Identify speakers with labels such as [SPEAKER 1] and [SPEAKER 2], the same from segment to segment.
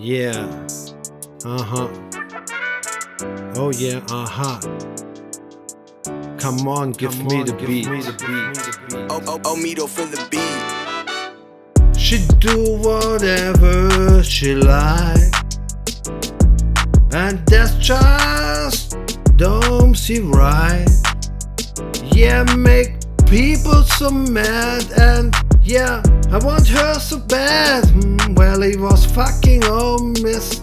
[SPEAKER 1] Yeah. Uh huh. Oh yeah. Uh huh. Come on, give
[SPEAKER 2] Come
[SPEAKER 1] me
[SPEAKER 2] on,
[SPEAKER 1] the
[SPEAKER 2] give
[SPEAKER 1] beat.
[SPEAKER 2] me the beat.
[SPEAKER 3] Oh, oh, oh, Mito for the beat.
[SPEAKER 1] She do whatever she like, and that's just don't see right. Yeah, make people so mad, and yeah, I want her so bad. Hmm, Well, he was fucking oh miss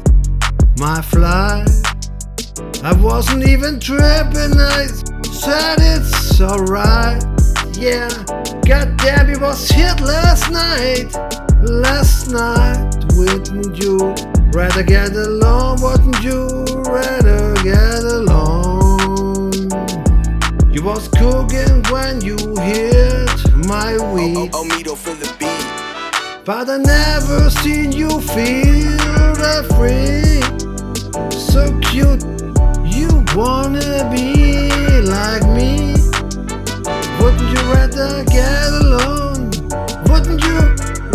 [SPEAKER 1] my fly. I wasn't even tripping, I said it's alright. Yeah, goddamn, it was hit last night. Last night, wouldn't you rather get along? Was cooking when you hit my
[SPEAKER 3] Oh,
[SPEAKER 1] weed.
[SPEAKER 3] oh, oh, oh Mito for the beat.
[SPEAKER 1] But I never seen you feel that free. So cute, you wanna be like me. Wouldn't you rather get alone? Wouldn't you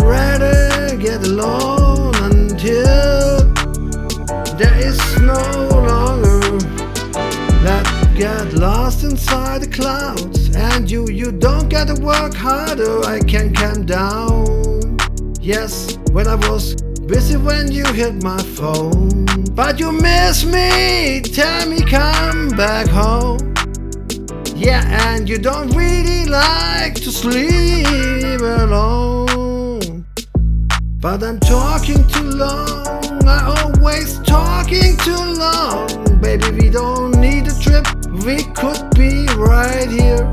[SPEAKER 1] rather get alone gotta work harder i can calm down yes when i was busy when you hit my phone but you miss me tell me come back home yeah and you don't really like to sleep alone but I'm talking too long. I always talking too long. Baby, we don't need a trip. We could be right here.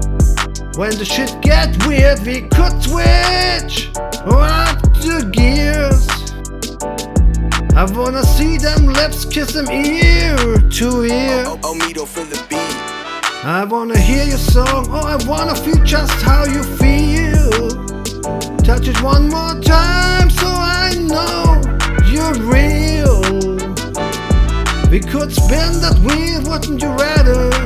[SPEAKER 1] When the shit get weird, we could switch up the gears. I wanna see them lips kiss them ear to ear.
[SPEAKER 3] Oh, oh, for the beat.
[SPEAKER 1] I wanna hear your song, oh, I wanna feel just how you feel. Touch it one more time so I know you're real. We could spin that wheel, wouldn't you rather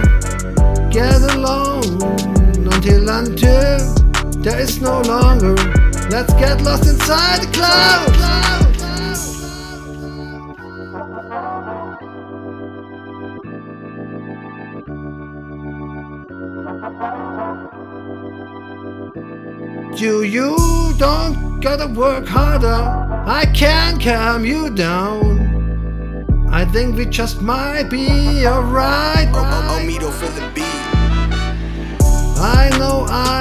[SPEAKER 1] there is no longer? Let's get lost inside the clouds. You, you don't gotta work harder. I can calm you down. I think we just might be alright.
[SPEAKER 3] Oh, oh, oh,
[SPEAKER 1] right?
[SPEAKER 3] Mito for the beat.
[SPEAKER 1] I know I